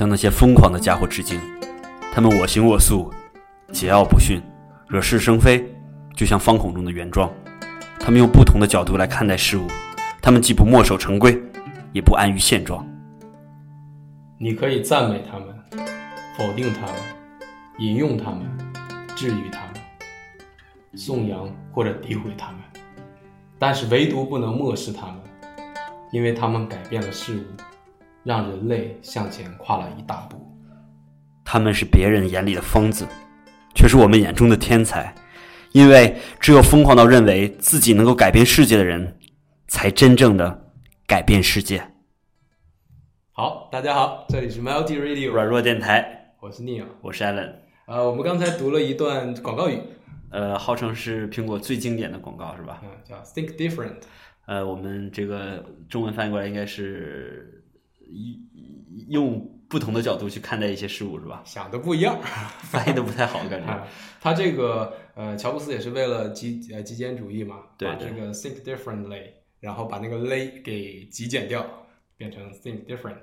向那些疯狂的家伙致敬。他们我行我素，桀骜不驯，惹是生非，就像方孔中的原状。他们用不同的角度来看待事物，他们既不墨守成规，也不安于现状。你可以赞美他们，否定他们，引用他们，治愈他们，颂扬或者诋毁他们，但是唯独不能漠视他们，因为他们改变了事物，让人类向前跨了一大步。他们是别人眼里的疯子，却是我们眼中的天才。因为只有疯狂到认为自己能够改变世界的人，才真正的改变世界。好，大家好，这里是 Melody Radio 软弱电台，我是 Neil，我是 Allen。呃，我们刚才读了一段广告语，呃，号称是苹果最经典的广告，是吧？嗯，叫 Think Different。呃，我们这个中文翻译过来应该是一用不同的角度去看待一些事物，是吧？想的不一样，翻译的不太好，感觉。他这个呃，乔布斯也是为了极呃极简主义嘛，把这个 think differently，然后把那个 lay 给极简掉，变成 think different，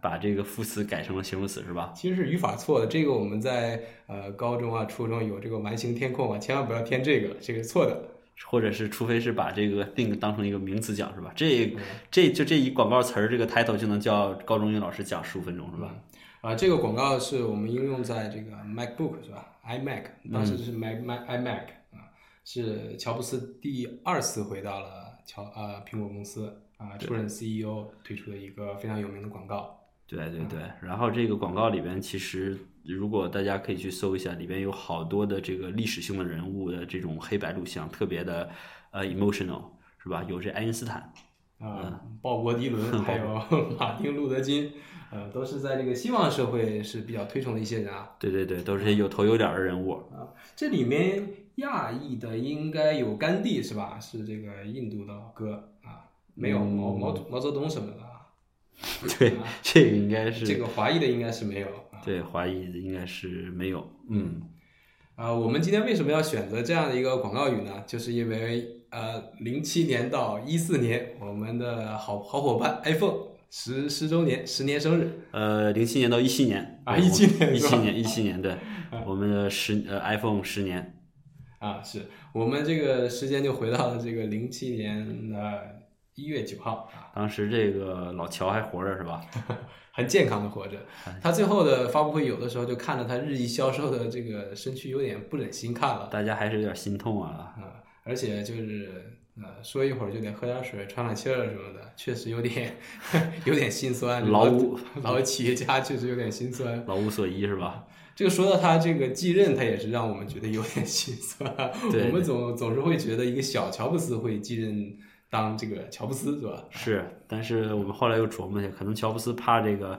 把这个副词改成了形容词是吧？其实是语法错的，这个我们在呃高中啊、初中有这个完形填空啊，千万不要填这个，这个是错的。或者是除非是把这个 think 当成一个名词讲是吧？这这就这一广告词儿这个 title 就能叫高中英语老师讲十五分钟是吧？啊，这个广告是我们应用在这个 MacBook 是吧？iMac 当时是 Mac Mac iMac 啊，是乔布斯第二次回到了乔呃苹果公司啊，出任 CEO 推出的一个非常有名的广告。对对对，然后这个广告里边其实如果大家可以去搜一下，里边有好多的这个历史性的人物的这种黑白录像，特别的呃 emotional 是吧？有这爱因斯坦啊，鲍勃迪伦，还有 马丁路德金。呃，都是在这个希望社会是比较推崇的一些人啊。对对对，都是有头有脸的人物啊。这里面亚裔的应该有甘地是吧？是这个印度的老哥啊，没有毛毛毛泽东什么的。对，这个应该是这个华裔的应该是没有。对，华裔的应该是没有。嗯。啊，我们今天为什么要选择这样的一个广告语呢？就是因为呃，零七年到一四年，我们的好好伙伴 iPhone。十十周年，十年生日。呃，零七年到一七年啊，一七年，一七年，一七年，对，我们的十呃 iPhone 十年。啊，是我们这个时间就回到了这个零七年的一月九号啊。当时这个老乔还活着是吧？很健康的活着。他最后的发布会有的时候就看着他日益消瘦的这个身躯，有点不忍心看了。大家还是有点心痛啊。啊，而且就是。呃，说一会儿就得喝点水，喘喘气儿什么的，确实有点 有点心酸。老五老企业家确实有点心酸，老无所依是吧？这个说到他这个继任，他也是让我们觉得有点心酸。我们总总是会觉得一个小乔布斯会继任当这个乔布斯是吧？是，但是我们后来又琢磨一下，可能乔布斯怕这个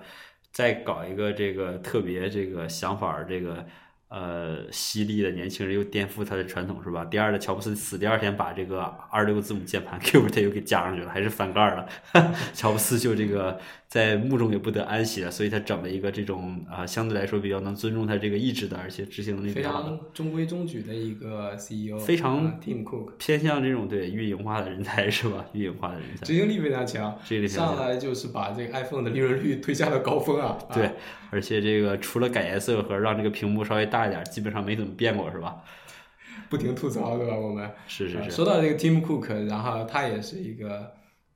再搞一个这个特别这个想法这个。呃，犀利的年轻人又颠覆他的传统，是吧？第二呢乔布斯死第二天，把这个二六字母键盘 Q 他又给加上去了，还是翻盖了。乔布斯就这个在墓中也不得安息了，所以他整了一个这种啊，相对来说比较能尊重他这个意志的，而且执行能力非常中规中矩的一个 CEO，非常 Team Cook 偏向这种对运营化的人才，是吧？运营化的人才，执行力非常强，执行力，上来就是把这个 iPhone 的利润率推向了高峰啊！对，而且这个除了改颜色和让这个屏幕稍微大。大一点，基本上没怎么变过，是吧？不停吐槽，对吧？我们是是是。说到这个 Team Cook，然后他也是一个，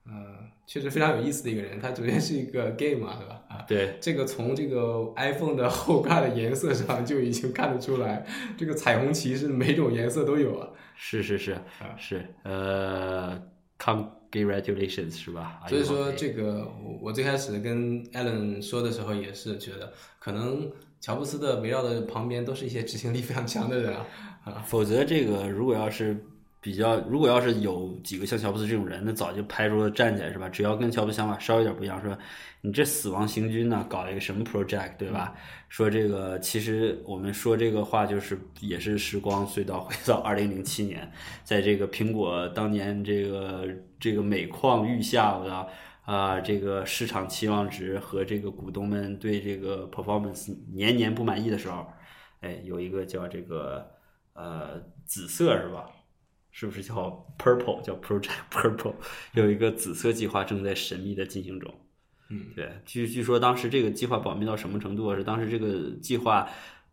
呃，确实非常有意思的一个人。他首先是一个 gay 嘛，对吧？啊，对。这个从这个 iPhone 的后盖的颜色上就已经看得出来，这个彩虹旗是每种颜色都有啊。是是是是，呃，Congratulations，是吧？所以说，这个我我最开始跟 Allen 说的时候，也是觉得可能。乔布斯的围绕的旁边都是一些执行力非常强的人啊，啊，否则这个如果要是比较，如果要是有几个像乔布斯这种人，那早就拍桌子站起来是吧？只要跟乔布斯想法稍微有点不一样，说你这死亡行军呢，搞了一个什么 project 对吧？说这个其实我们说这个话就是也是时光隧道回到二零零七年，在这个苹果当年这个这个每况愈下的。啊，这个市场期望值和这个股东们对这个 performance 年年不满意的时候，哎，有一个叫这个呃紫色是吧？是不是叫 purple？叫 project purple？有一个紫色计划正在神秘的进行中。嗯，对，据据说当时这个计划保密到什么程度啊？是当时这个计划，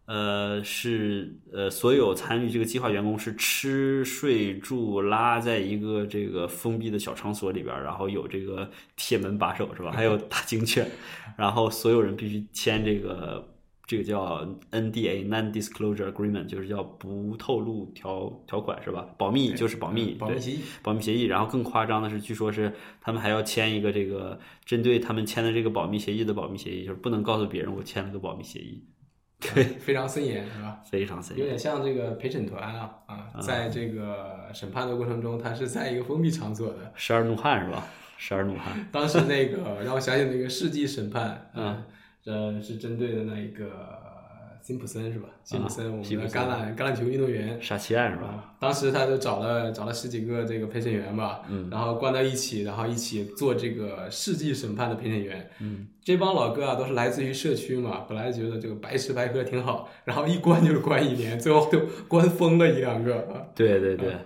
呃，是呃，所有参与这个计划员工是吃睡住拉在一个这个封闭的小场所里边儿，然后有这个铁门把守是吧？还有大警犬，然后所有人必须签这个这个叫 NDA Non-Disclosure Agreement，就是叫不透露条条款是吧？保密就是保密，保密协议。保密协议，然后更夸张的是，据说是他们还要签一个这个针对他们签的这个保密协议的保密协议，就是不能告诉别人我签了个保密协议，对，非常森严，是吧？非常森严。有点像这个陪审团啊啊，在这个审判的过程中，他是在一个封闭场所的。十二怒汉是吧？十二怒汉，当时那个让我想起那个世纪审判，嗯，呃，是针对的那一个辛普森是吧？辛普森，我们的橄榄橄榄球运动员。杀妻案是吧？啊，当时他就找了找了十几个这个陪审员吧，嗯然后关到一起，然后一起做这个世纪审判的陪审员。嗯，这帮老哥啊，都是来自于社区嘛，本来觉得这个白吃白喝挺好，然后一关就是关一年，最后就关疯了一两个啊，对对对，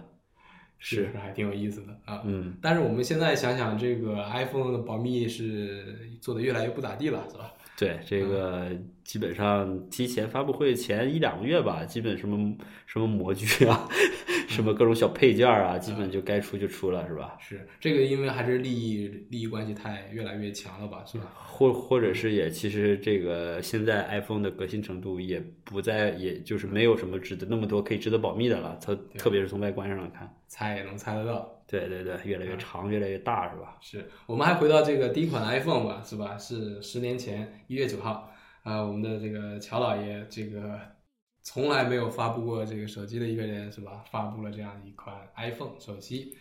是还挺有意思的啊。嗯，但是我们现在想想，这个 iPhone 的保密是做的越来越不咋地了，是吧？对这个基本上提前发布会前一两个月吧，基本什么什么模具啊，什么各种小配件啊，基本就该出就出了，是吧？是这个，因为还是利益利益关系太越来越强了吧，是吧？或或者是也其实这个现在 iPhone 的革新程度也不再，也就是没有什么值得那么多可以值得保密的了。它特别是从外观上来看，猜也能猜得到。对对对，越来越长，越来越大，是吧？是我们还回到这个第一款 iPhone 吧，是吧？是十年前一月九号，啊、我们的这个乔老爷，这个从来没有发布过这个手机的一个人，是吧？发布了这样一款 iPhone 手机，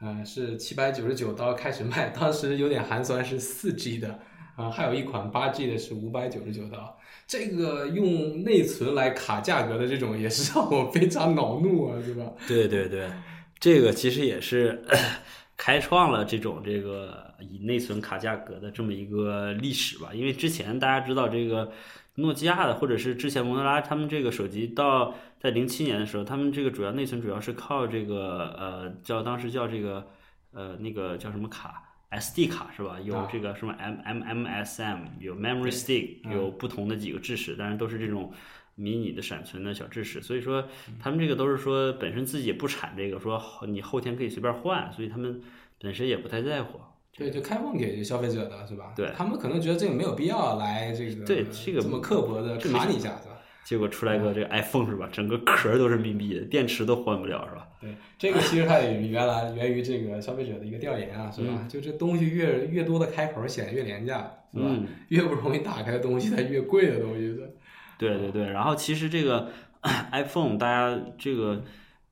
呃，是七百九十九刀开始卖，当时有点寒酸，是四 G 的，啊、还有一款八 G 的是五百九十九刀。这个用内存来卡价格的这种，也是让我非常恼怒啊，是吧？对 对对，这个其实也是 开创了这种这个以内存卡价格的这么一个历史吧。因为之前大家知道这个诺基亚的，或者是之前摩托拉他们这个手机到在零七年的时候，他们这个主要内存主要是靠这个呃叫当时叫这个呃那个叫什么卡。SD 卡是吧？有啊这个什么 M M M S M，有 Memory Stick，嗯有不同的几个制式，但是都是这种迷你的闪存的小知识。所以说，嗯他们这个都是说本身自己也不产这个，说你后天可以随便换，所以他们本身也不太在乎。对，就开放给消费者的是吧？对他们可能觉得这个没有必要来这个对这个这么刻薄的卡你一下是吧？结果出来个这个 iPhone 是吧？整个壳儿都是密闭的，电池都换不了是吧？对，这个其实它也原来源于这个消费者的一个调研啊，是吧？就这东西越越多的开口显得越廉价，是吧？嗯越不容易打开的东西，它越贵的东西是。对对对，然后其实这个 iPhone 大家这个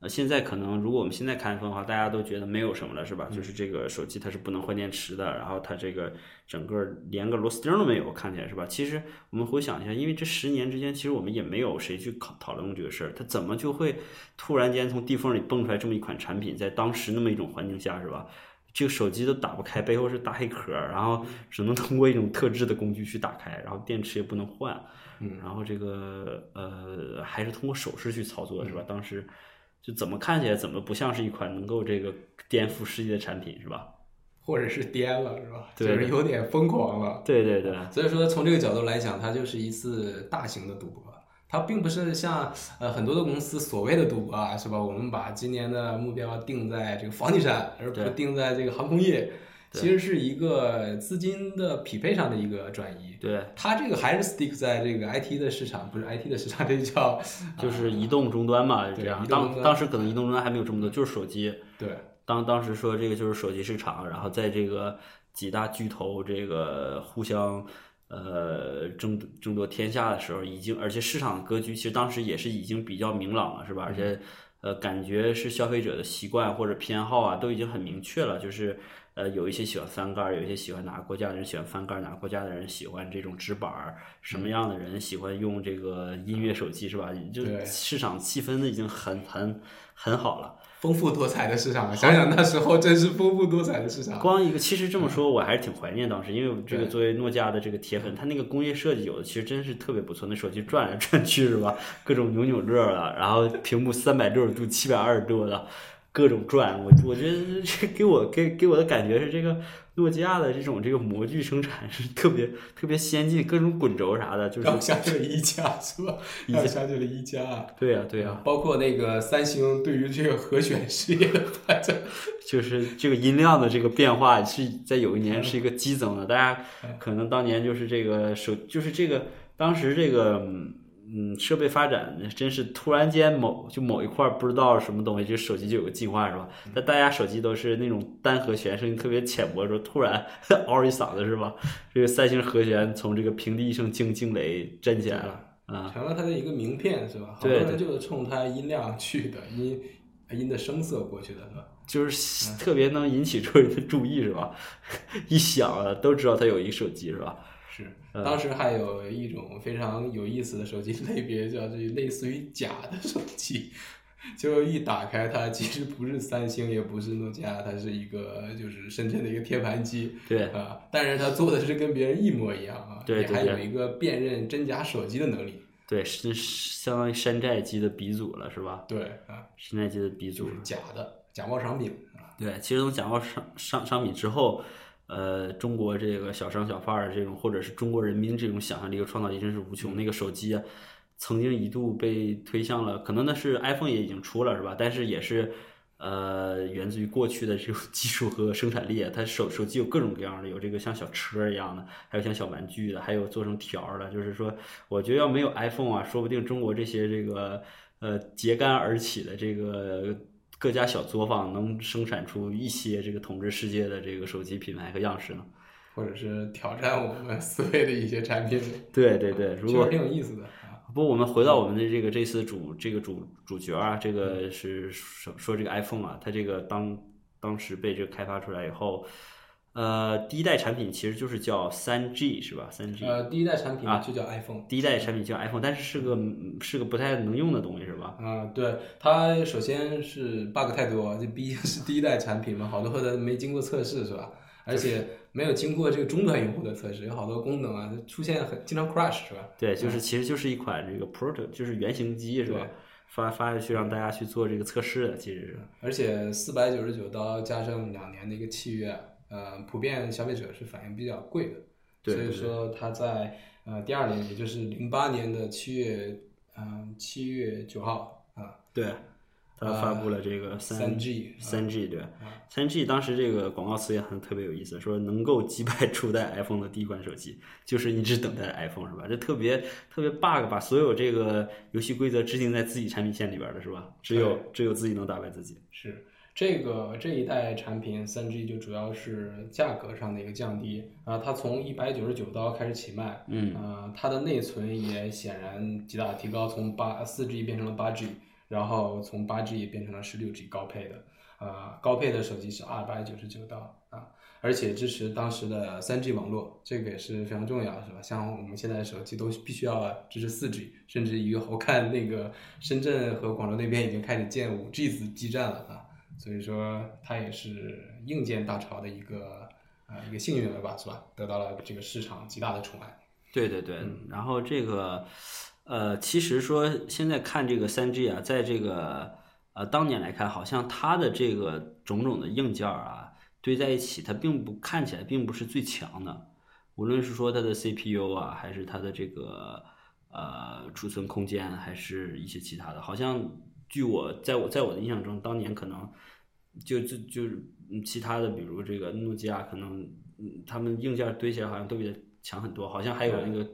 呃现在可能如果我们现在看 iPhone 的话，大家都觉得没有什么了是吧？就是这个手机它是不能换电池的，然后它这个整个连个螺丝钉都没有，看起来是吧？其实我们回想一下，因为这十年之间，其实我们也没有谁去讨讨论过这个事儿，它怎么就会突然间从地缝里蹦出来这么一款产品，在当时那么一种环境下是吧？这个手机都打不开，背后是大黑壳儿，然后只能通过一种特制的工具去打开，然后电池也不能换，嗯，然后这个呃还是通过手势去操作是吧？当时就怎么看起来怎么不像是一款能够这个颠覆世界的产品是吧？或者是颠了是吧？对就是有点疯狂了。对对对，所以说，从这个角度来讲，它就是一次大型的赌博。它并不是像呃很多的公司所谓的赌博啊，是吧？我们把今年的目标定在这个房地产，而不是定在这个航空业，其实是一个资金的匹配上的一个转移。对，它这个还是 stick 在这个 IT 的市场，不是 IT 的市场，这就叫 就是移动终端嘛，这样。当当时可能移动终端还没有这么多，就是手机。对当当时说这个就是手机市场，然后在这个几大巨头这个互相呃争争夺天下的时候，已经而且市场格局其实当时也是已经比较明朗了，是吧？而且呃感觉是消费者的习惯或者偏好啊都已经很明确了，就是呃有一些喜欢翻盖儿，有一些喜欢哪个国家的人喜欢翻盖儿，哪个国家的人喜欢这种直板儿，什么样的人喜欢用这个音乐手机是吧？就市场细分的已经很很很好了。丰富多彩的市场。想想那时候真是丰富多彩的市场。光一个，其实这么说，我还是挺怀念当时，因为这个作为诺基亚的这个铁粉，它那个工业设计有的其实真是特别不错，那手机转来转去是吧？各种扭扭乐的，然后屏幕三百六十度、七百二十度的，各种转。我我觉得这给我给给我的感觉是，这个诺基亚的这种这个模具生产是特别特别先进，各种滚轴啥的，就是然后下去了一加是吧？然后下去了一加，对呀、对呀、包括那个三星对于这个和弦事业的发展，就是这个音量的这个变化是在有一年是一个激增的，大家可能当年就是这个手，就是这个当时这个嗯嗯设备发展真是突然间某就某一块儿不知道什么东西，就手机就有个进化是吧？但大家手机都是那种单和弦，声音特别浅薄的时候，突然 嗷一嗓子是吧？这个三星和弦从这个平地一声惊惊雷震起来了啊！成了它的一个名片是吧？好多对人就是冲它音量去的，音音的声色过去的是吧？就是特别能引起众人的注意是吧？一响啊，都知道它有一个手机是吧？是，当时还有一种非常有意思的手机 类别，叫这类似于假的手机，就一打开它，其实不是三星，也不是诺基亚，它是一个就是深圳的一个贴盘机对。啊，但是它做的是跟别人一模一样啊，对还有一个辨认真假手机的能力，对，是是相当于山寨机的鼻祖了，是吧？对啊，山寨机的鼻祖就是。假的假冒商品啊，对，其实从假冒商商商品之后，呃，中国这个小商小贩儿这种，或者是中国人民这种想象力和创造力真是无穷。那个手机啊，曾经一度被推向了，可能那是 iPhone 也已经出了，是吧？但是也是。呃，源自于过去的这种 技术和生产力啊，它手手机有各种各样的，有这个像小车一样的，还有像小玩具的，还有做成条儿的。就是说，我觉得要没有 iPhone 啊，说不定中国这些这个呃揭竿而起的这个各家小作坊能生产出一些这个统治世界的这个手机品牌和样式呢？或者是挑战我们 思维的一些产品，对对对，如果挺有意思的啊。不，我们回到我们的这个这次主这个主主角啊，这个是说说这个 iPhone 啊，它这个当当时被这个开发出来以后，呃，第一代产品其实就是叫三 G 是吧？三 G，呃，第一代产品啊就叫 iPhone。第一代产品叫 iPhone，但是是个是个不太能用的东西是吧？啊、对，它首先是 bug 太多，这毕竟是第一代产品嘛，好多的没经过测试是吧？而且没有经过这个终端用户的测试，有好多功能啊出现很经常 crash 是吧？对，就是其实就是一款这个 proto，就是原型机是吧？发发下去让大家去做这个测试的，其实是。而且四百九十九刀加上两年的一个契约，呃，普遍消费者是反应比较贵的，所以说它在呃第二年，也就是零八年的七月，嗯、七月九号啊，对，他发布了这个三 G 三 G 对，三 G 当时这个广告词也很特别有意思，说能够击败初代 iPhone 的第一款手机，就是一直等待 iPhone 是吧？这特别特别 bug，把所有这个游戏规则制定在自己产品线里边的是吧？只有只有自己能打败自己。是这个这一代产品三 G 就主要是价格上的一个降低啊，它从一百九十九刀开始起卖，嗯啊，它的内存也显然极大提高，从八四 G 变成了八 G，然后从八 G 变成了十六 G 高配的，啊，高配的手机是二百九十九刀啊，而且支持当时的三 G 网络，这个也是非常重要的，是吧？像我们现在手机都必须要支持四 G，甚至于我看那个深圳和广州那边已经开始建五 G 子基站了啊，所以说它也是硬件大潮的一个呃、一个幸运了吧，是吧？得到了这个市场极大的宠爱。对对对，然后这个，呃，其实说现在看这个三 G 啊，在这个呃当年来看，好像它的这个种种的硬件儿啊堆在一起，它并不看起来并不是最强的，无论是说它的 CPU 啊，还是它的这个呃储存空间，还是一些其他的，好像据我在我在我的印象中，当年可能就就就是嗯其他的，比如这个诺基亚，可能嗯他们硬件堆起来好像都比它强很多，好像还有那个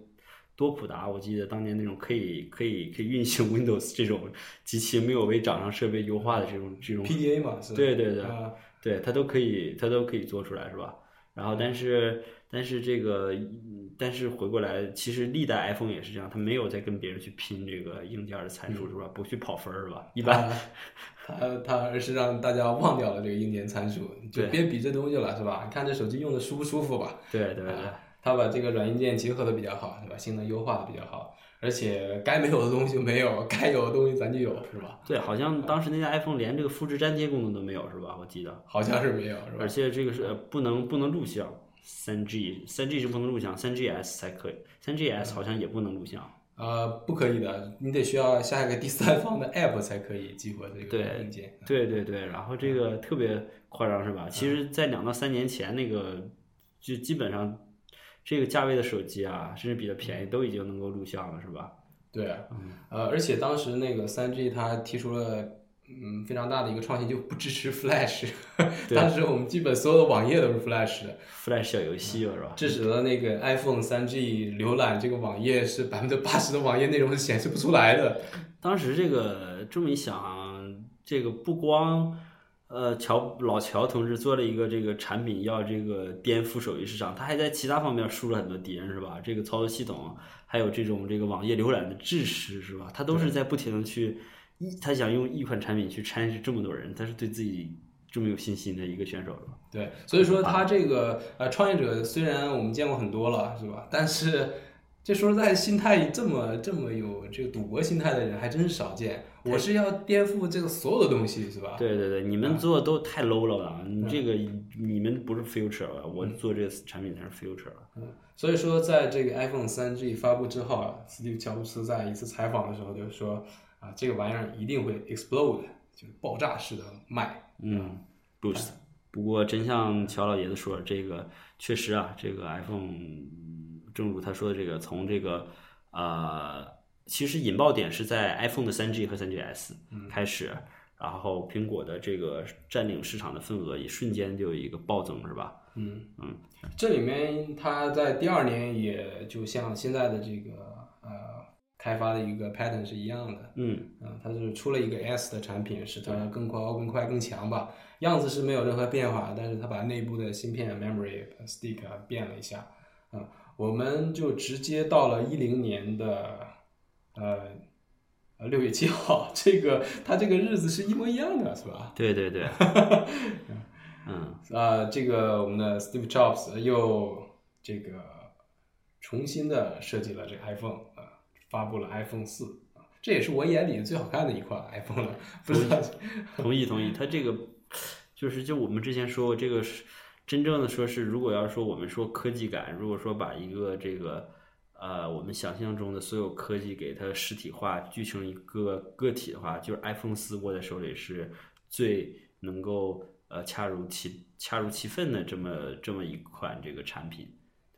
多普达，我记得当年那种可以可以可以运行 Windows 这种机器没有为掌上设备优化的这种这种 PDA 嘛，是吧对对对啊对，它都可以，它都可以做出来，是吧？然后，但是，但是这个，嗯但是回过来，其实历代 iPhone 也是这样，它没有在跟别人去拼这个硬件的参数，是吧？不去跑分儿，是吧？一般，它它它而是让大家忘掉了这个硬件参数，就别比这东西了，是吧？你看这手机用的舒不舒服吧？对对对，啊它把这个软硬件结合的比较好，对吧？性能优化的比较好，而且该没有的东西就没有，该有的东西咱就有，是吧？对，好像当时那家 iPhone 连这个复制粘贴功能都没有，是吧？我记得，好像是没有，是吧而？且这个是呃不能不能录像，三 G 三 G 是不能录像，三 GS 才可以，三 GS 好像也不能录像。呃，不可以的，你得需要下一个第三方的 app 才可以激活这个对硬件。对对对，然后这个特别夸张是吧？其实，在两到三年前，那个就基本上这个价位的手机啊，甚至比较便宜，都已经能够录像了，是吧？对啊，呃，而且当时那个三 G 它提出了嗯非常大的一个创新，就不支持 Flash。当时我们基本所有的网页都是 Flash 的，Flash 小游戏了，是吧？致使了那个 iPhone 三 G 浏览这个网页是百分之八十的网页内容是显示不出来的。当时这个这么一想，这个不光呃乔老乔同志做了一个这个产品要这个颠覆手机市场，他还在其他方面输了很多敌人，是吧？这个操作系统，还有这种这个网页浏览的支持，是吧？他都是在不停的去一，他想用一款产品去掺实这么多人，他是对自己这么有信心的一个选手，是吧？对，所以说他这个呃创业者虽然我们见过很多了，是吧？但是这说实在，心态这么这么有这个赌博心态的人还真是少见。我是要颠覆这个所有的东西，是吧？对对对，你们做的都太 low 了吧？你这个你们不是 future 了，我做这个产品才是 future 了。嗯，所以说，在这个 iPhone 三 G 发布之后啊，斯蒂夫乔布斯在一次采访的时候就说啊，这个玩意儿一定会 explode，就是爆炸式的卖。嗯，boost。不过真像乔老爷子说，这个确实啊，这个 iPhone，正如他说的这个，从这个呃，其实引爆点是在 iPhone 的三 G 和三 GS 开始，然后苹果的这个占领市场的份额也瞬间就有一个暴增，是吧？嗯嗯，这里面它在第二年也就像现在的这个呃开发的一个 pattern 是一样的。嗯啊，它是出了一个 S 的产品，使它更高、更快、更强吧。样子是没有任何变化，但是它把内部的芯片 memory stick 啊变了一下。啊、我们就直接到了一零年的呃呃六月七号，这个它这个日子是一模一样的，是吧？对对对，嗯啊、这个我们的 Steve Jobs 又这个重新的设计了这个 iPhone 啊、发布了 iPhone 四啊，这也是我眼里最好看的一款 iPhone 了。不知道，同意同意，它这个就是就我们之前说过，这个是真正的说是，如果要说我们说科技感，如果说把一个这个呃我们想象中的所有科技给它实体化，聚成一个个体的话，就是 iPhone 四握在手里是最能够呃恰如其恰如其分的这么这么一款这个产品。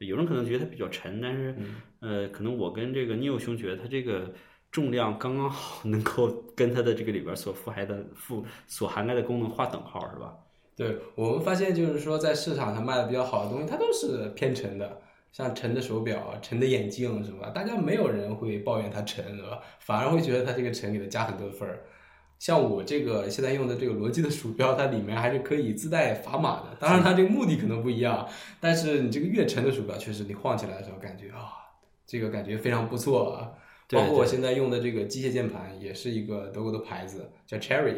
对有人可能觉得它比较沉，但是呃，可能我跟这个 Neo 兄觉得它这个重量刚刚好，能够跟它的这个里边所覆盖的覆所涵盖的功能划等号，是吧？对我们发现就是说，在市场上卖的比较好的东西，它都是偏沉的，像沉的手表、沉的眼镜，什么？大家没有人会抱怨它沉，是吧？反而会觉得它这个沉给它加很多分儿。像我这个现在用的这个罗技的鼠标，它里面还是可以自带砝码的。当然，它这个目的可能不一样，但是你这个越沉的鼠标，确实你晃起来的时候感觉啊，这个感觉非常不错啊。包括我现在用的这个机械键盘，也是一个德国的牌子，叫 Cherry，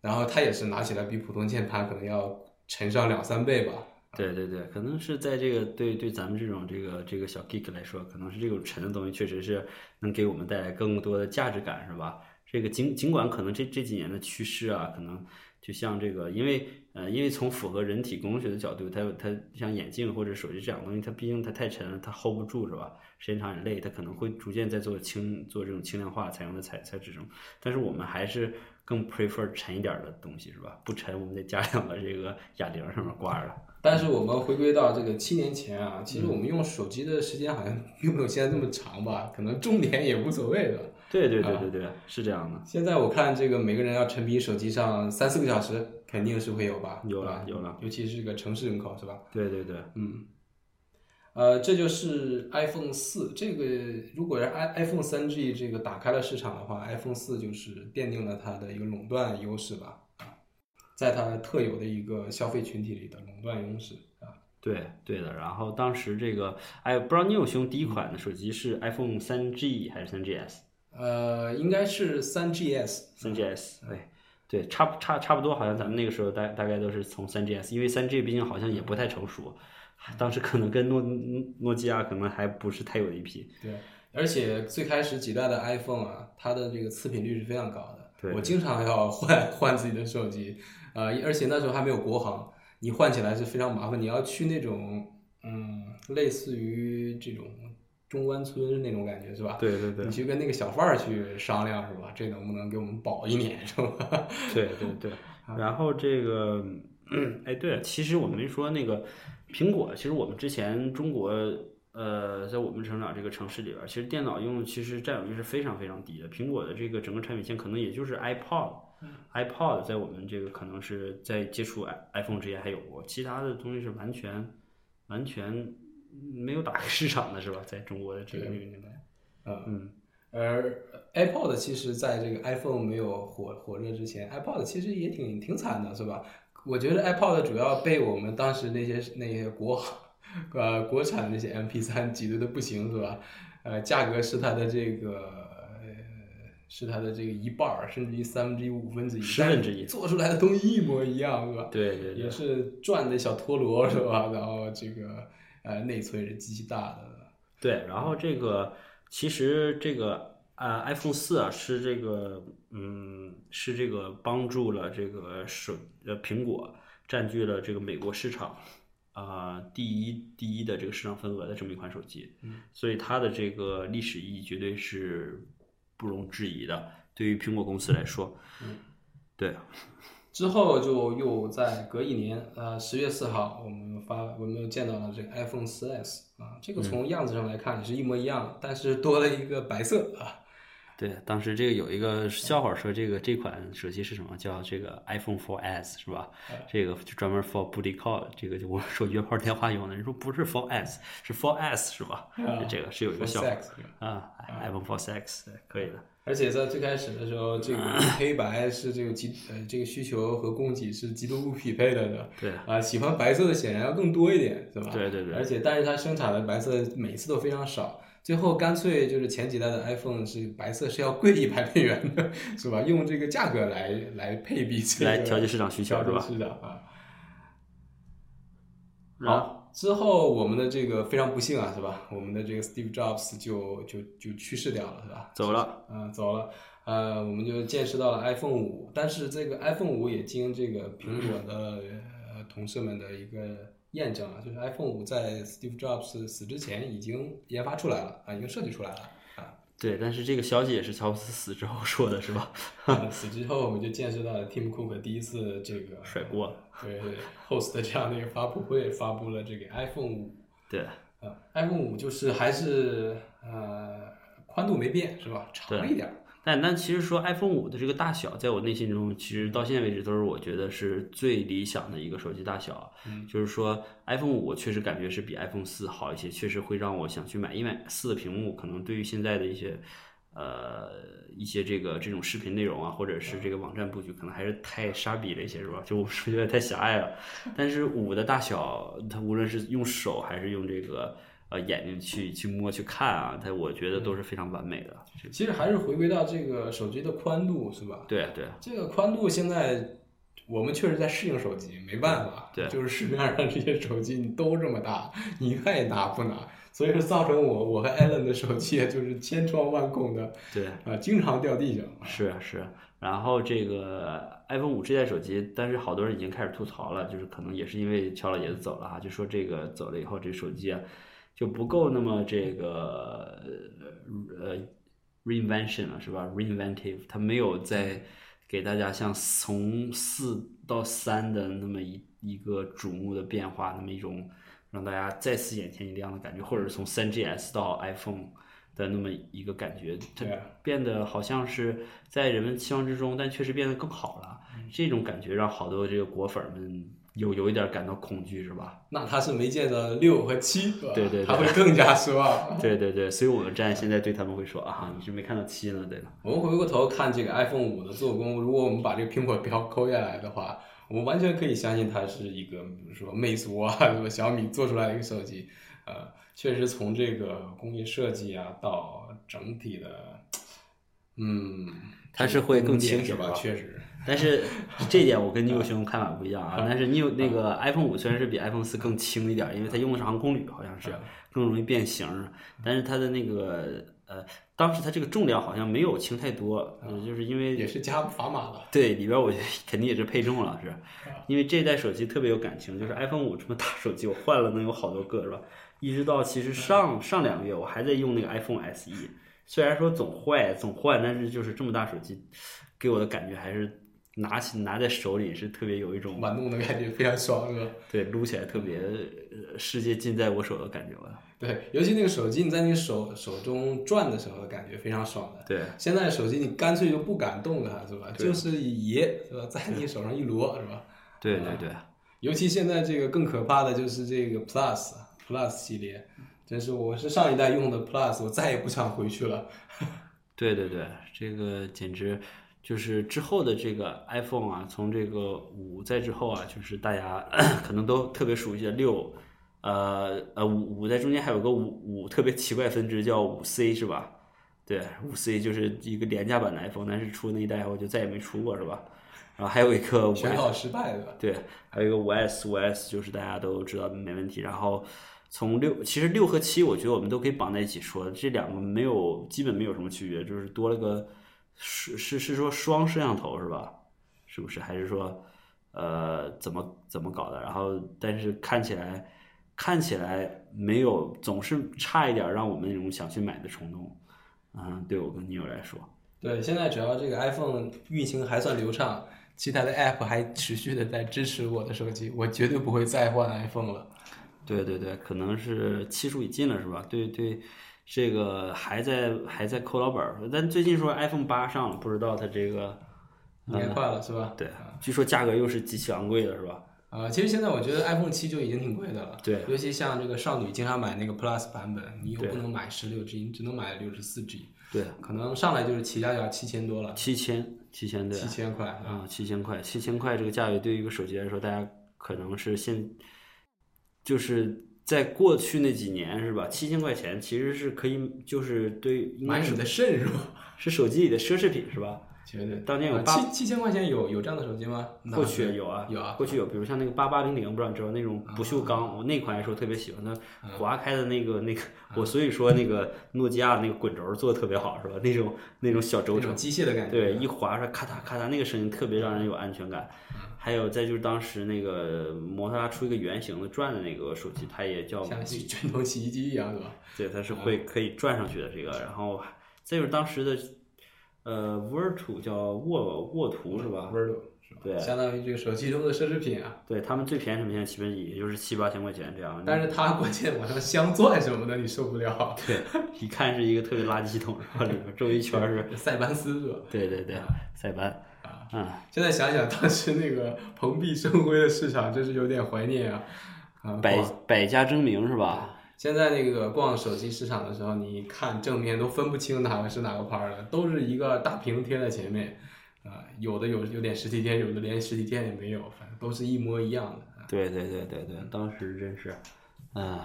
然后它也是拿起来比普通键盘可能要沉上两三倍吧。对对对，可能是在这个对对咱们这种这个这个小 geek 来说，可能是这种沉的东西确实是能给我们带来更多的价值感，是吧？这个尽尽管可能这这几年的趋势啊，可能就像这个，因为呃，因为从符合人体工学的角度，它它像眼镜或者手机这样的东西，它毕竟它太沉了，它 hold 不住，是吧？时间长也累，它可能会逐渐在做轻做这种轻量化采用的材材质中，但是我们还是更 prefer 沉一点的东西，是吧？不沉，我们得加两个这个哑铃上面挂着。但是我们回归到这个七年前啊，其实我们用手机的时间好像并没有现在这么长吧，可能重点也无所谓了。对对对对对，是这样的。现在我看这个每个人要沉迷手机上三四个小时，肯定是会有吧？有了啊有了，尤其是这个城市人口是吧？对对对，嗯，呃，这就是 iPhone 四。这个如果是 i iPhone 三 G 这个打开了市场的话，iPhone 四就是奠定了它的一个垄断优势吧？啊，在它特有的一个消费群体里的垄断优势啊。对对的。然后当时这个，哎，不知道你有兄第一款的手机是 iPhone 三 G 还是三 GS？呃，应该是三 GS，三 GS，对对，差不差差不多，好像咱们那个时候大大概都是从三 GS，因为三 G 毕竟好像也不太成熟，当时可能跟诺诺基亚可能还不是太有一拼。对，而且最开始几代的 iPhone 啊，它的这个次品率是非常高的。对我经常要换 换自己的手机，呃，而且那时候还没有国行，你换起来是非常麻烦，你要去那种嗯，类似于这种中关村那种感觉是吧？对对对你去跟那个小贩儿去商量是吧？这能不能给我们保一年是吧？对对对，然后这个，哎，对了，其实我们没说那个苹果，其实我们之前中国，呃，在我们成长这个城市里边儿，其实电脑用其实占有率是非常非常低的。苹果的这个整个产品线可能也就是 iPod，iPod 在我们这个可能是在接触 i- iPhone 之前还有过，其他的东西是完全完全没有打开市场的，是吧？在中国的这个这个年代，嗯嗯，而 iPod 其实在这个 iPhone 没有火火热之前，iPod 其实也挺挺惨的，是吧？我觉得 iPod 主要被我们当时那些那些国呃国产那些 MP3 挤兑的不行，是吧？呃，价格是它的这个呃是它的这个一半儿，甚至于三分之一、五分之一，十分之一做出来的东西一模一样，是吧？对对对也。是转的小陀螺，是吧？然后这个呃内存是极其大的。对，然后这个其实这个呃 iPhone 四啊是这个嗯是这个帮助了这个手呃苹果占据了这个美国市场啊、第一第一的这个市场份额的这么一款手机，嗯，所以它的这个历史意义绝对是不容置疑的。对于苹果公司来说，嗯，对，之后就又在隔一年，呃，十月四号，我们发我们又见到了这个 iPhone 4S 啊，这个从样子上来看也是一模一样，但是多了一个白色啊。对，当时这个有一个笑话说，这个这款手机是什么？叫这个 iPhone 4S 是吧？这个就专门 for booty call，这个就我说约炮电话用的。人说不是 for S，是 for S 是吧？这个是有一个 For 笑话啊，iPhone 4 Sex 对可以的。而且在最开始的时候，这个黑白是这个极呃这个需求和供给是极度不匹配的的。对啊，喜欢白色的显然要更多一点，是吧？对对对而且，但是它生产的白色每次都非常少，最后干脆就是前几代的 iPhone 是白色是要贵一百美元的，是吧？用这个价格来来配比这个来调节市场需求是吧是的啊。然后好，之后我们的这个非常不幸啊，是吧？我们的这个 Steve Jobs 就就就去世掉了，是吧？走了，嗯、走了。呃，我们就见识到了 iPhone 五，但是这个 iPhone 五也经这个苹果的呃同事们的一个验证啊，就是 iPhone 五在 Steve Jobs 死之前已经研发出来了啊，已经设计出来了啊。对，但是这个消息也是乔布斯死之后说的是吧？啊 死之后，我们就见识到了 Tim Cook 第一次这个 甩锅，对对 host 的这样的一个发布会，发布了这个 iPhone 五。对啊，iPhone 五就是还是呃宽度没变是吧？长了一点儿。但但其实说 iPhone 五的这个大小，在我内心中，其实到现在为止都是我觉得是最理想的一个手机大小。嗯就是说 iPhone 五我确实感觉是比 iPhone 四好一些，确实会让我想去买，因为四的屏幕可能对于现在的一些呃一些这个这种视频内容啊，或者是这个网站布局，可能还是太傻逼了一些，是吧？就我是觉得太狭隘了。但是五的大小，它无论是用手还是用这个呃眼睛去去摸去看啊，它我觉得都是非常完美的。其实还是回归到这个手机的宽度是吧？对对这个宽度现在我们确实在适应手机，没办法，对就是市面上这些手机你都这么大，你爱拿不拿？所以说造成我我和 Allen 的手机就是千疮万孔的，对。啊，经常掉地上。是是，然后这个 iPhone 五这代手机，但是好多人已经开始吐槽了，就是可能也是因为乔老爷子走了哈，就说这个走了以后，这手机啊就不够那么这个呃 reinvention 了，是吧？reinventive，它没有在给大家像从四到三的那么一一个瞩目的变化，那么一种让大家再次眼前一亮的感觉，或者从 3GS 到 iPhone 的那么一个感觉，它变得好像是在人们期望之中，但确实变得更好了。这种感觉让好多这个果粉们有有一点感到恐惧，是吧？那他是没见到六和七，对对对他会更加失望。对对对，所以我们站现在对他们会说啊，你是没看到七呢，对吧？我们回过头看这个 iPhone 五的做工，如果我们把这个苹果标抠下来的话，我们完全可以相信它是一个，比如说魅族啊，什么小米做出来的一个手机，呃，确实从这个工艺设计啊到整体的，嗯，它是会更轻？是吧确实，但是 这一点我跟 Neo 兄看法不一样啊。但是 Neo 那个 iPhone 五虽然是比 iPhone 四更轻一点，因为它用的是航空铝，好像是更容易变形。但是它的那个呃，当时它这个重量好像没有轻太多，呃就是因为也是加砝码了。对，里边我觉 得肯定也是配重了，是因为这一代手机特别有感情，就是 iPhone 五这么大手机，我换了能有好多个，是吧？一直到其实上上两个月我还在用那个 iPhone SE，虽然说总坏总换，但是就是这么大手机，给我的感觉还是拿起拿在手里是特别有一种玩弄的感觉非常爽，是吧？对撸起来特别呃世界尽在我手的感觉吧。对，尤其那个手机你在你手手中转的时候，感觉非常爽的。对现在手机你干脆就不敢动它，是吧？就是一爷，是吧？在你手上一摞，是吧？对对对，尤其现在这个更可怕的就是这个 Plus Plus 系列，真是我是上一代用的 Plus，我再也不想回去了。对对对，这个简直就是之后的这个 iPhone 啊，从这个五在之后啊，就是大家 可能都特别熟悉的六，呃呃五五在中间还有个五五特别奇怪分支叫五 C 是吧？对，五 C 就是一个廉价版的 iPhone，但是出那一代后就再也没出过是吧？然后还有一个五全考失败的，对，还有一个五 S，五 S 就是大家都知道没问题。然后从六，其实六和七，我觉得我们都可以绑在一起说，这两个没有基本没有什么区别，就是多了个是是是说双摄像头是吧？是不是？还是说呃怎么怎么搞的？然后但是看起来看起来没有，总是差一点让我们那种想去买的冲动。嗯，对我跟女友来说，对，现在只要这个 iPhone 运行还算流畅，其他的 App 还持续的在支持我的手机，我绝对不会再换 iPhone 了。对对对，可能是期数已尽了，是吧？对对，这个还在还在扣老本儿，但最近说 iPhone 八上了，不知道它这个，年快了是吧？对，据说价格又是极其昂贵的，是吧？啊、其实现在我觉得 iPhone 七就已经挺贵的了。对尤其像这个少女经常买那个 Plus 版本，你又不能买十六 G，你只能买六十四 G，对，可能上来就是起价就要七千多了，七千七千对七，千块？啊，七千块，七千块这个价位对于一个手机来说，大家可能是现，就是在过去那几年是吧？七千块钱其实是可以，就是对，买你的肾是吧？是手机里的奢侈品是吧？绝对。当年有八啊七七千块钱有有这样的手机吗？那过去有啊，有啊。过去有，比如像那个八八零零，不知道你知道那种不锈钢，我那款还是我特别喜欢，它划开的那个那个，我所以说那个诺基亚那个滚轴做的特别好，是吧？那种那种小轴承，机械的感觉。对，一划出来咔嗒咔嗒，那个声音特别让人有安全感。还有再就是当时那个摩托罗拉出一个圆形的转的那个手机，它也叫像洗卷筒洗衣机一样是吧？对，它是会可以转上去的这个。然后再就是当时的呃 Virtu 叫沃沃图是吧？？Vertu 是吧？对相当于这个手机中的奢侈品啊。对他们最便宜什么现在基本也就是七八千块钱这样。但是它关键往上镶钻什么的，你受不了。对，一看是一个特别垃圾系统，是吧？里面周围一圈是，塞班斯是吧？对对对，塞班，啊，嗯，现在想想当时那个蓬荜生辉的市场，真是有点怀念啊。啊，百百家争鸣是吧？现在那个逛手机市场的时候，你看正面都分不清哪个是哪个牌儿了，都是一个大屏贴在前面，啊，有的有有点实体店，有的连实体店也没有，反正都是一模一样的。对对对对对，当时真是，唉，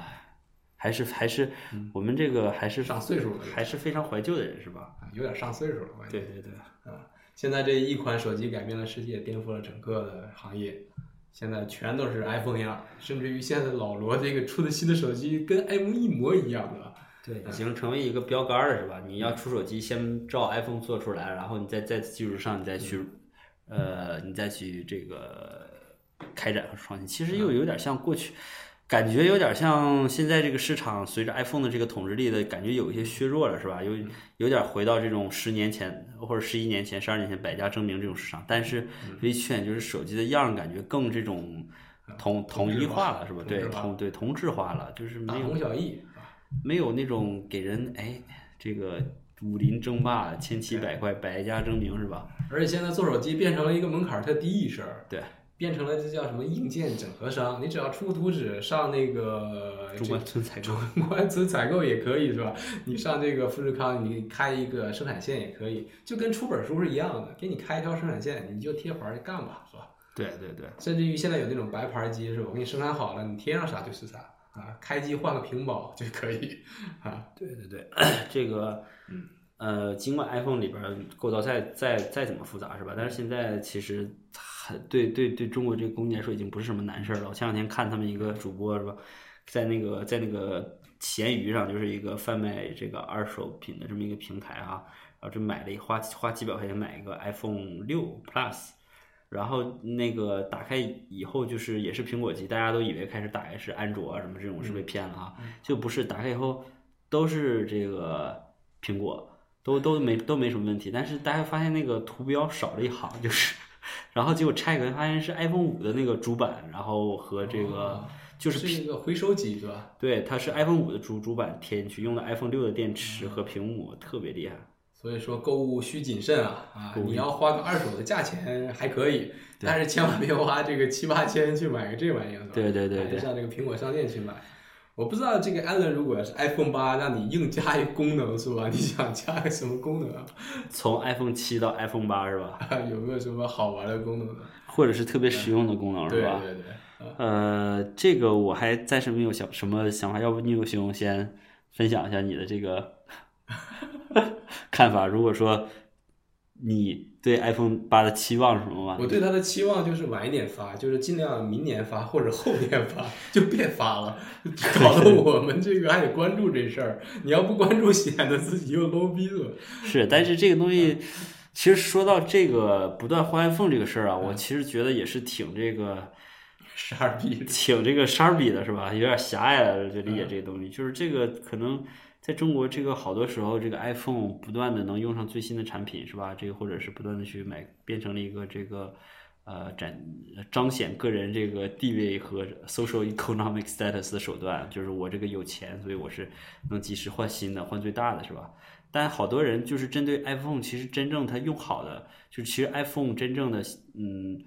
还是还是我们这个还是上岁数了，还是非常怀旧的人是吧？啊有点上岁数了。对对对，啊，现在这一款手机改变了世界，颠覆了整个的行业。现在全都是 iPhone 样，甚至于现在老罗这个出的新的手机跟 iPhone 一模一样的。对，已经成为一个标杆了是吧？你要出手机，先照 iPhone 做出来，然后你再在基础上你再去，呃，你再去这个开展和创新。其实又有点像过去，感觉有点像现在这个市场随着 iPhone 的这个统治力的感觉有一些削弱了，是吧？有有点回到这种十年前或者十一年前、十二年前百家争鸣这种市场，但是唯一缺点就是手机的样儿感觉更这种统统一化了，是吧？对，同对同质化了，就是大没有同小异。没有那种给人哎这个武林争霸、千奇百怪、百家争鸣是吧？而且现在做手机变成了一个门槛儿特低一事儿，对，变成了这叫什么硬件整合商，你只要出个图纸上那个中关村采购，中关村采购也可以是吧？你上这个富士康，你开一个生产线也可以，就跟出本书是一样的，给你开一条生产线，你就贴牌干吧，是吧？对对对甚至于现在有那种白牌机是吧？我给你生产好了，你贴上啥就是啥啊，开机换个屏保就可以啊。对对对，这个呃，尽管 iPhone 里边儿构造再再再怎么复杂是吧？但是现在其实很对对对中国这个工业来说已经不是什么难事儿了。我前两天看他们一个主播是吧，在那个在那个闲鱼上就是一个贩卖这个二手品的这么一个平台啊，然后就买了一花花几百块钱买一个 iPhone 六 Plus，然后那个打开以后就是也是苹果机，大家都以为开始打开是安卓啊什么这种是被骗了啊，就不是，打开以后都是这个苹果，都都没都没什么问题，但是大家发现那个图标少了一行，就是，然后结果拆开发现是 iPhone 五的那个主板，然后和这个哦就是是一个回收机是吧？对，它是 iPhone 五的主主板贴进去，用的 iPhone 六的电池和屏幕，特别厉害。所以说购物需谨慎啊啊！你要花个二手的价钱还可以，但是千万别花这个七八千去买个这玩意儿，对对对上这个苹果商店去买。我不知道这个 Allen 如果是 iPhone 八，让你硬加一功能是吧？你想加个什么功能啊？从 iPhone 七到 iPhone 八是吧？有没有什么好玩的功能呢？或者是特别实用的功能对是吧？对对，对呃，这个我还暂时没有想什么想法，要不你有熊先分享一下你的这个 看法？如果说你对 iPhone 八的期望是什么吗？我对它的期望就是晚一点发，就是尽量明年发或者后年发，就别发了，搞得我们这个还得关注这事儿。你要不关注，显得自己又 low 逼了。是，但是这个东西，其实说到这个不断换 iPhone 这个事儿啊，我其实觉得也是挺这个。十二逼，挺这个傻逼的是吧？有点狭隘了，就理解这个东西。就是这个可能在中国，这个好多时候，这个 iPhone 不断的能用上最新的产品是吧？这个或者是不断的去买，变成了一个这个呃展彰显个人这个地位和 social economic status 的手段。就是我这个有钱，所以我是能及时换新的，换最大的是吧？但好多人就是针对 iPhone，其实真正它用好的，就是其实 iPhone 真正的嗯。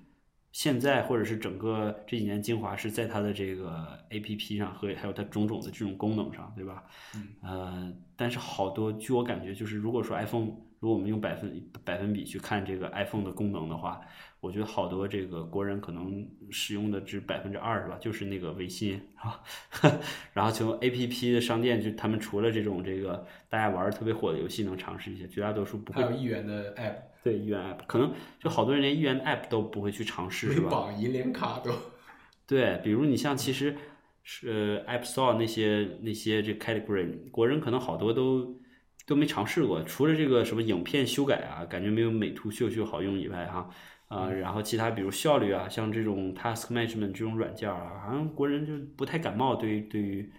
现在或者是整个这几年精华是在它的这个 A P P 上和还有它种种的这种功能上，对吧？嗯。呃，但是好多，据我感觉，就是如果说 iPhone，如果我们用百分百分比去看这个 iPhone 的功能的话，我觉得好多这个国人可能使用的只百分之二是吧？就是那个微信啊，然后从 A P P 的商店，就他们除了这种这个大家玩的特别火的游戏能尝试一些，绝大多数不会还有一元的 app，对一元 App，可能就好多人连一元 App 都不会去尝试，是吧？没绑银联卡都。对，比如你像其实是呃 App Store 那些那些这 category，国人可能好多都都没尝试过，除了这个什么影片修改啊，感觉没有美图秀秀好用以外，哈啊、然后其他比如效率啊，像这种 Task Management 这种软件啊，好像国人就不太感冒对于对于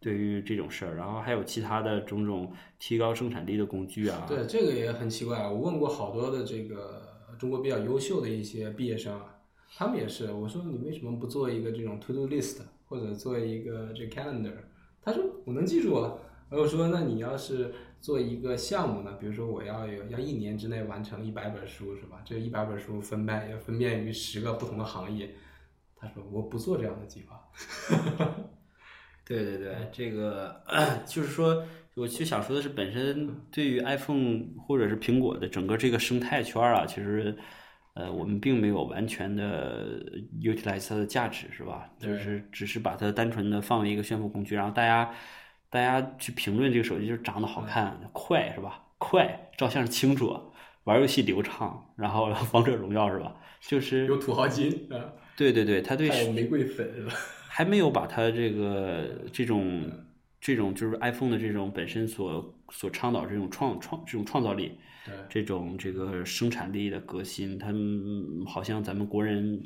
对于这种事儿，然后还有其他的种种提高生产力的工具啊，对，这个也很奇怪。我问过好多的这个中国比较优秀的一些毕业生啊，他们也是，我说你为什么不做一个这种 to do list，或者做一个这 calendar？他说我能记住啊。然后说那你要是做一个项目呢，比如说我要有要一年之内完成一百本书是吧？这一百本书分派分辨于十个不同的行业。他说我不做这样的计划。对对对，这个 就是说，我就想说的是，本身对于 iPhone 或者是苹果的整个这个生态圈啊，其实，呃，我们并没有完全的 utilize 它的价值，是吧？就是只是把它单纯的放为一个炫富工具，然后大家大家去评论这个手机就是长得好看、快，是吧？快，照相清楚，玩游戏流畅，然后 王者荣耀是吧？就是有土豪金啊，对对对，它对玫瑰粉是吧？还没有把它这个这种这种就是 iPhone 的这种本身所所倡导这种创创这种创造力，对。这种这个生产力的革新，他们好像咱们国人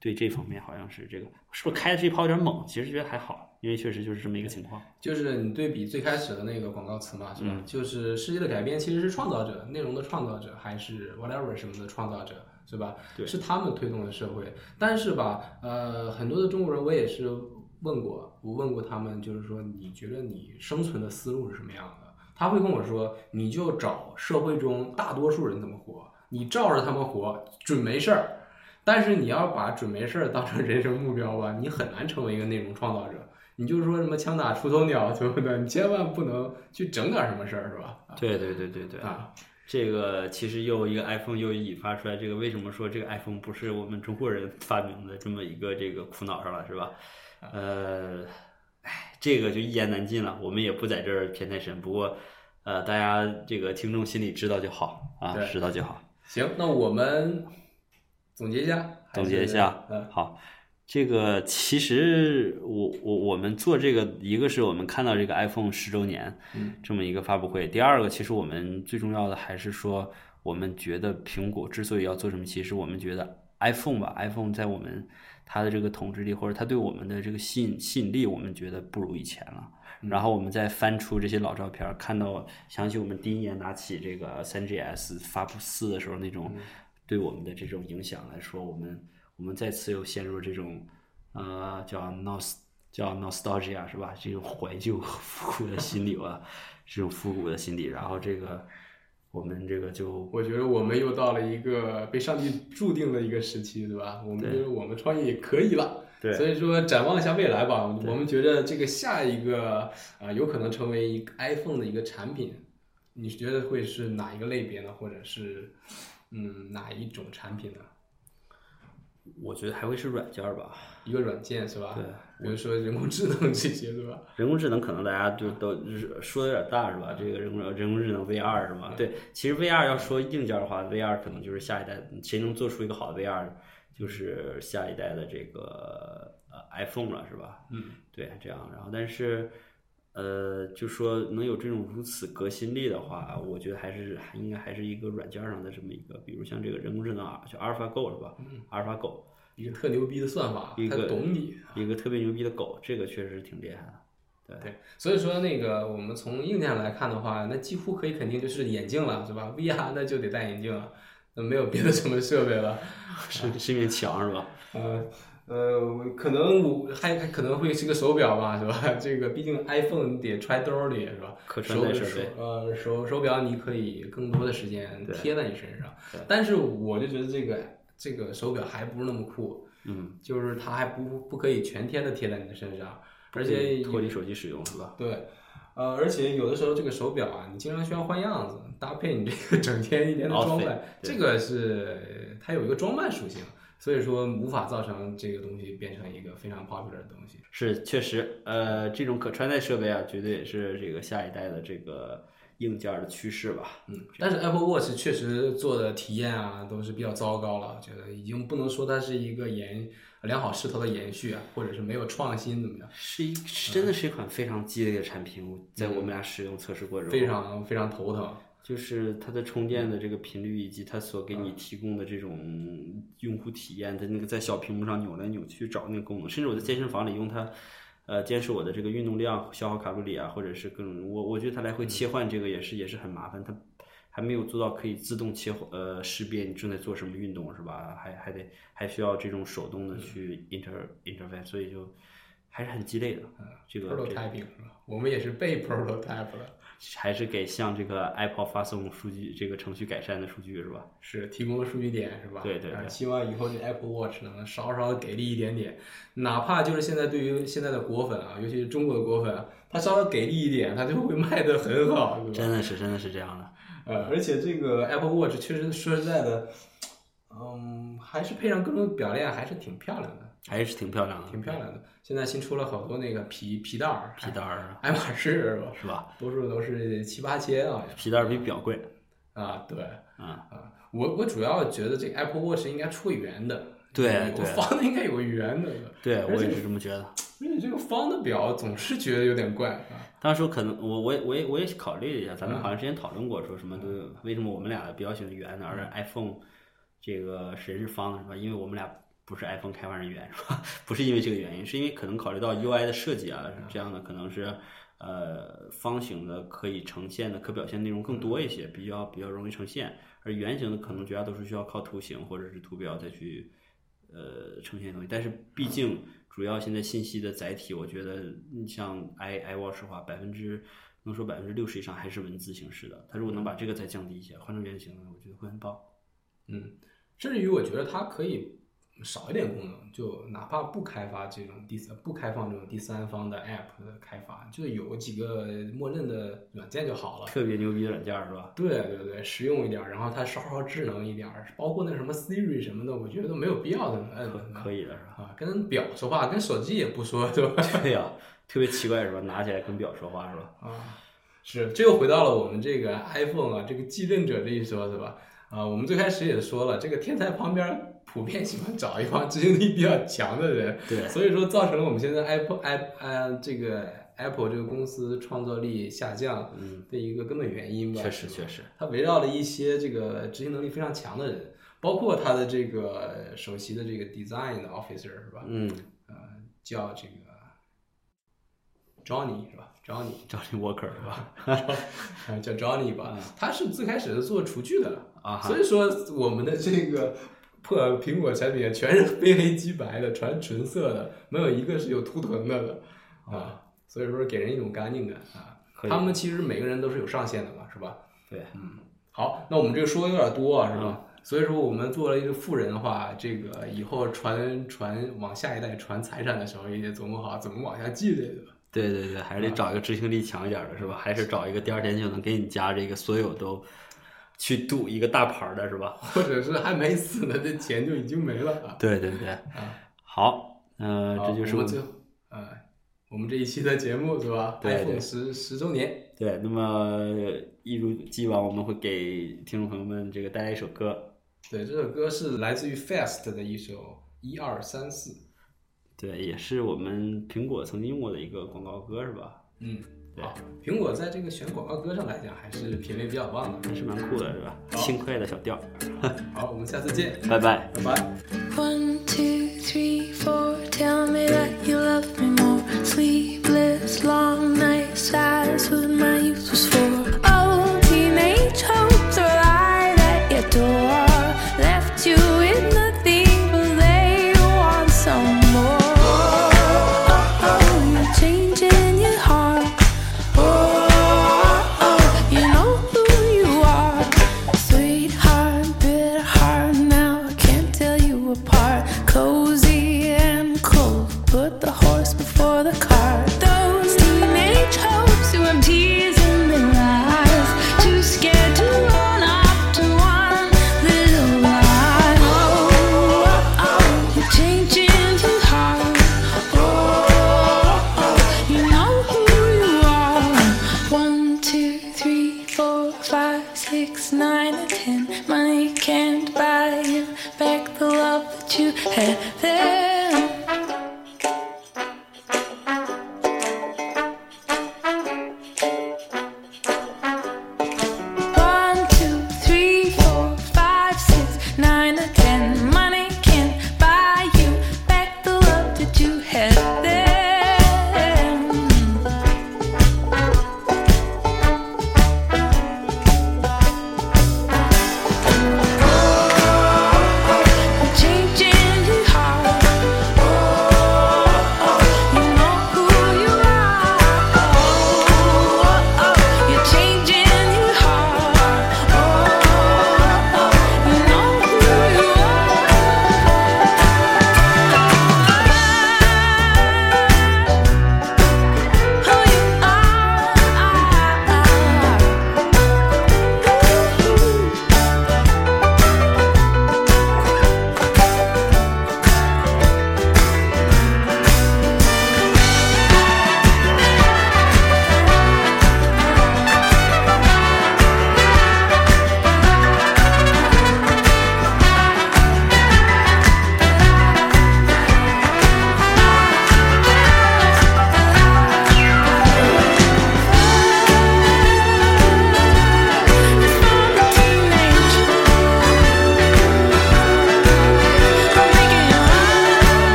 对这方面好像是这个是不是开的这一炮有点猛？其实觉得还好，因为确实就是这么一个情况。就是你对比最开始的那个广告词嘛，是吧？就是世界的改变其实是创造者，内容的创造者，还是 whatever 什么的创造者，是吧？对是他们推动了社会。但是吧，呃，很多的中国人我也是问过，我问过他们，就是说你觉得你生存的思路是什么样的？他会跟我说，你就找社会中大多数人怎么活，你照着他们活，准没事儿。但是你要把准没事儿当成人生目标吧，你很难成为一个内容创造者。你就是说什么枪打出头鸟什么的，你千万不能去整点什么事儿，是吧？对对对对对，啊，这个其实又一个 iPhone 又引发出来这个为什么说这个 iPhone 不是我们中国人发明的这么一个这个苦恼上了，是吧？呃，哎，这个就一言难尽了，我们也不在这儿偏太深。不过，呃，大家这个听众心里知道就好啊，知道就好。行，那我们总结一下，总结一下，嗯，好，这个其实我我我们做这个，一个是我们看到这个 iPhone 十周年嗯这么一个发布会，第二个其实我们最重要的还是说，我们觉得苹果之所以要做这么，其实我们觉得 iPhone 吧，iPhone 在我们它的这个统治力或者它对我们的这个吸引吸引力，我们觉得不如以前了。然后我们再翻出这些老照片，看到想起我们第一年拿起这个 3GS 发布四的时候那种对我们的这种影响来说，我们我们再次又陷入这种呃叫 nos 叫 nostalgia 是吧？这种怀旧复古的心理吧，这种复古的心理。然后这个我们这个就我觉得我们又到了一个被上帝注定的一个时期，对吧？我们觉得我们创业也可以了。对所以说展望一下未来吧，我们觉得这个下一个啊、有可能成为一个 iPhone 的一个产品，你觉得会是哪一个类别呢？或者是嗯哪一种产品呢？我觉得还会是软件儿吧。一个软件是吧？对，比如说人工智能这些，是吧？人工智能可能大家就都就是说的有点大是吧？这个人工人工智能 VR 是吗？对，其实 VR 要说硬件的话，VR 可能就是下一代，谁能做出一个好的 VR，就是下一代的这个呃 iPhone 了是吧？嗯，对，这样，然后但是呃，就说能有这种如此革新力的话，我觉得还是还应该还是一个软件上的这么一个，比如像这个人工智能啊，就阿尔法狗是吧？嗯阿尔法狗一个特牛逼的算法，它一个懂你。一个特别牛逼的狗，这个确实挺厉害的。对，所以说那个我们从硬件来看的话，那几乎可以肯定就是眼镜了，是吧？VR 那就得戴眼镜了，那没有别的什么设备了。是是面墙是吧？呃呃，可能我还还可能会是个手表吧，是吧？这个毕竟 iPhone 得揣兜里，是吧？可穿手戴设备手呃手手表你可以更多的时间贴在你身上，但是我就觉得这个这个手表还不是那么酷，嗯，就是它还不不可以全天的贴在你的身上，而且脱离手机使用是吧？对，呃，而且有的时候这个手表啊，你经常需要换样子，搭配你这个整天一天的装扮这个是它有一个装扮属性，所以说无法造成这个东西变成一个非常 popular 的东西。是确实，呃，这种可穿戴设备啊，绝对也是这个下一代的这个硬件的趋势吧。嗯，但是 Apple Watch 确实做的体验啊都是比较糟糕了，我觉得已经不能说它是一个延良好势头的延续啊，或者是没有创新怎么样，是一真的是一款非常鸡肋的产品，我在我们俩使用测试过程中，非常非常头疼。就是它的充电的这个频率以及它所给你提供的这种用户体验，它那个在小屏幕上扭来扭去找那个功能，甚至我在健身房里用它，呃，监视我的这个运动量、消耗卡路里啊，或者是各种，我我觉得它来回切换这个也是也是很麻烦，它还没有做到可以自动切换呃识别你正在做什么运动是吧？还还得还需要这种手动的去 inter interface，所以就还是很鸡肋的。这个这个 prototyping 是吧？我们也是被 prototype 了。还是给向这个 Apple 发送数据这个程序改善的数据是吧？是提供了数据点是吧？对对对啊希望以后这 Apple Watch 能稍稍给力一点点，哪怕就是现在对于现在的果粉啊，尤其是中国的果粉啊，它稍微给力一点，它就会卖得很好，是吧？真的是真的是这样的。呃，而且这个 Apple Watch 确实说实在的，嗯，还是配上各种表链还是挺漂亮的，还是挺漂亮的，挺漂亮的。现在新出了好多那个皮皮带儿，皮带儿爱马仕是吧？是吧？多数都是七八千啊，皮带儿比表贵，啊，对。啊，啊，我我主要觉得这个 Apple Watch 应该出个圆的，对我方的应该有个圆的，对我也是这么觉得。而且这个方的表总是觉得有点怪啊。当时可能我我也我也我也考虑了一下，咱们好像之前讨论过，说什么都有为什么我们俩比较喜欢圆的，而 iPhone 这个谁是方的，是吧？因为我们俩不是 iPhone 开发人员，是吧？不是因为这个原因，是因为可能考虑到 UI 的设计啊，这样的可能是呃方形的可以呈现的可表现内容更多一些，比较比较容易呈现，而圆形的可能绝大多数需要靠图形或者是图标再去呃呈现东西，但是毕竟主要现在信息的载体，我觉得你像 i iWatch 的话，百分之能说百分之六十以上还是文字形式的，它如果能把这个再降低一些，换成圆形的，我觉得会很棒。嗯，甚至于我觉得它可以少一点功能，就哪怕不开发这种第三不开放这种第三方的 App 的开发，就有几个默认的软件就好了。特别牛逼的软件儿是吧？对对对，实用一点儿，然后它稍稍智能一点儿，包括那什么 Siri 什么的，我觉得都没有必要这么摁可可以的是吧？啊，跟表说话，跟手机也不说，对吧？对呀、特别奇怪是吧？拿起来跟表说话是吧？啊，是，这又回到了我们这个 iPhone 啊，这个继任者这一说，是吧？啊，我们最开始也说了，这个天才旁边普遍喜欢找一帮执行力比较强的人，对。所以说造成了我们现在 Apple App 呃这个 Apple 这个公司创造力下降的一个根本原因吧。确实确实，它围绕了一些这个执行能力非常强的人，包括他的这个首席的这个 design officer 是吧？嗯。呃，叫这个 Johnny 是吧？Johnny，Johnny Walker 是吧？啊，叫 Johnny 吧，他是最开始是做厨具的。啊哈。所以说我们的这个破苹果产品全是非黑即白的，全纯色的，没有一个是有图腾的的啊，所以说给人一种干净感啊。他们其实每个人都是有上限的嘛，是吧？对，嗯好，那我们这个说的有点多啊，是吧？所以说我们作为一个富人的话，这个以后传传往下一代传财产的时候，也得琢磨好怎么往下继这个。对对对，还是得找一个执行力强一点的，是吧？还是找一个第二天就能给你家这个所有都去赌一个大牌的，是吧？或者是还没死呢，这钱就已经没了对。对对对，好，呃，这就是我们我们最后，呃，我们这一期的节目是吧对对？iPhone 十十周年，对。那么一如既往，我们会给听众朋友们这个带来一首歌，对，这首歌是来自于 Fast 的一首一二三四，对，也是我们苹果曾经用过的一个广告歌，是吧？嗯，对好，苹果在这个选广告歌上来讲，还是品味比较棒的。还是蛮酷的，是吧？轻快的小调，好，我们下次见，拜拜。拜拜。One, two, three, four. Tell me that you love me more. Sleepless, long